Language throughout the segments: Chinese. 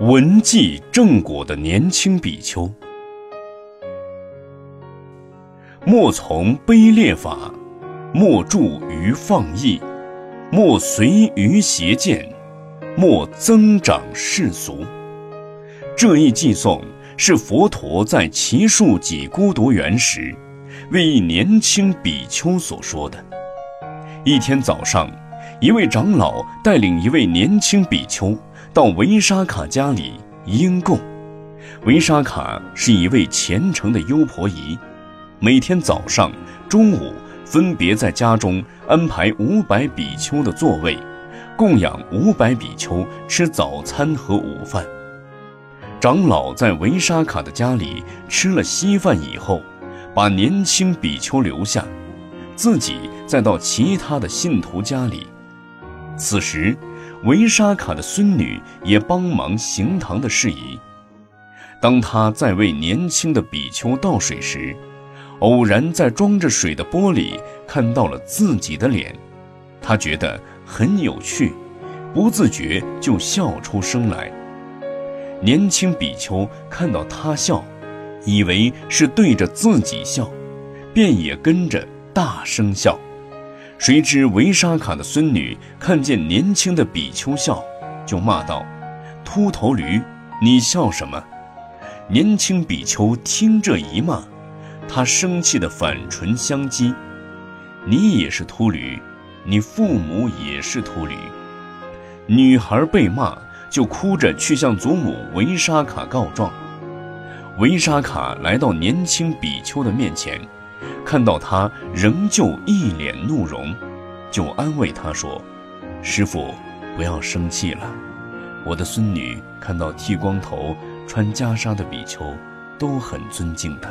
闻记正果的年轻比丘，莫从卑劣法，莫著于放逸，莫随于邪见，莫增长世俗。这一寄颂是佛陀在奇树几孤独园时，为一年轻比丘所说的。一天早上，一位长老带领一位年轻比丘。到维沙卡家里应供。维沙卡是一位虔诚的优婆夷，每天早上、中午分别在家中安排五百比丘的座位，供养五百比丘吃早餐和午饭。长老在维沙卡的家里吃了稀饭以后，把年轻比丘留下，自己再到其他的信徒家里。此时。维沙卡的孙女也帮忙行堂的事宜。当他在为年轻的比丘倒水时，偶然在装着水的玻璃看到了自己的脸，他觉得很有趣，不自觉就笑出声来。年轻比丘看到他笑，以为是对着自己笑，便也跟着大声笑。谁知维沙卡的孙女看见年轻的比丘笑，就骂道：“秃头驴，你笑什么？”年轻比丘听这一骂，他生气的反唇相讥：“你也是秃驴，你父母也是秃驴。”女孩被骂，就哭着去向祖母维沙卡告状。维沙卡来到年轻比丘的面前。看到他仍旧一脸怒容，就安慰他说：“师傅，不要生气了。我的孙女看到剃光头、穿袈裟的比丘，都很尊敬的。”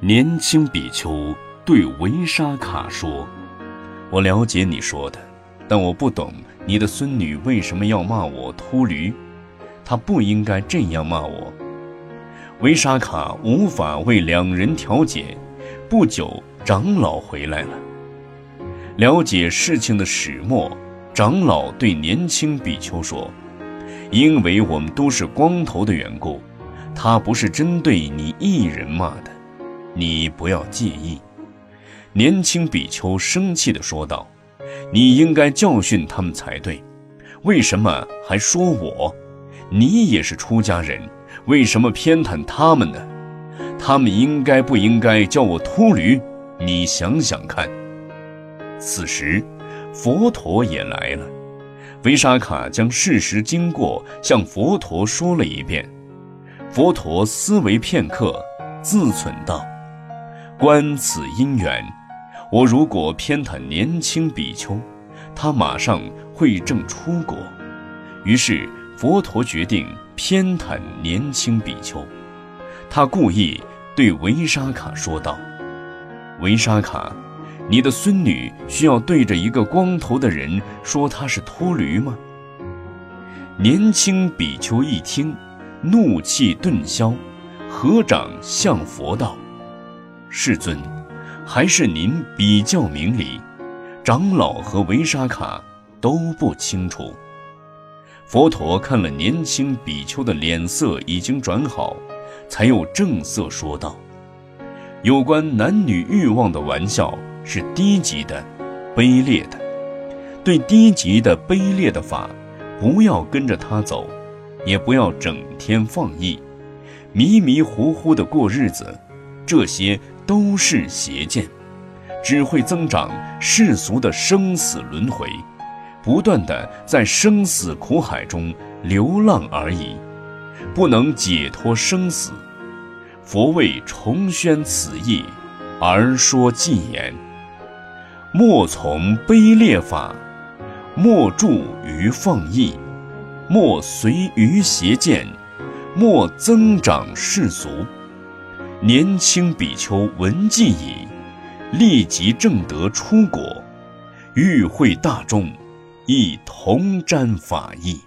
年轻比丘对维沙卡说：“我了解你说的，但我不懂你的孙女为什么要骂我秃驴。她不应该这样骂我。”维沙卡无法为两人调解。不久，长老回来了。了解事情的始末，长老对年轻比丘说：“因为我们都是光头的缘故，他不是针对你一人骂的，你不要介意。”年轻比丘生气地说道：“你应该教训他们才对，为什么还说我？你也是出家人，为什么偏袒他们呢？”他们应该不应该叫我秃驴？你想想看。此时，佛陀也来了。维沙卡将事实经过向佛陀说了一遍。佛陀思维片刻，自忖道：“观此因缘，我如果偏袒年轻比丘，他马上会证出国。于是，佛陀决定偏袒年轻比丘。他故意。”对维沙卡说道：“维沙卡，你的孙女需要对着一个光头的人说他是秃驴吗？”年轻比丘一听，怒气顿消，合掌向佛道：“世尊，还是您比较明理，长老和维沙卡都不清楚。”佛陀看了年轻比丘的脸色已经转好。才又正色说道：“有关男女欲望的玩笑是低级的、卑劣的。对低级的、卑劣的法，不要跟着他走，也不要整天放逸、迷迷糊糊的过日子。这些都是邪见，只会增长世俗的生死轮回，不断的在生死苦海中流浪而已。”不能解脱生死，佛为重宣此意，而说偈言：莫从卑劣法，莫著于放逸，莫随于邪见，莫增长世俗。年轻比丘闻记已，立即正得出果，欲会大众，亦同沾法意。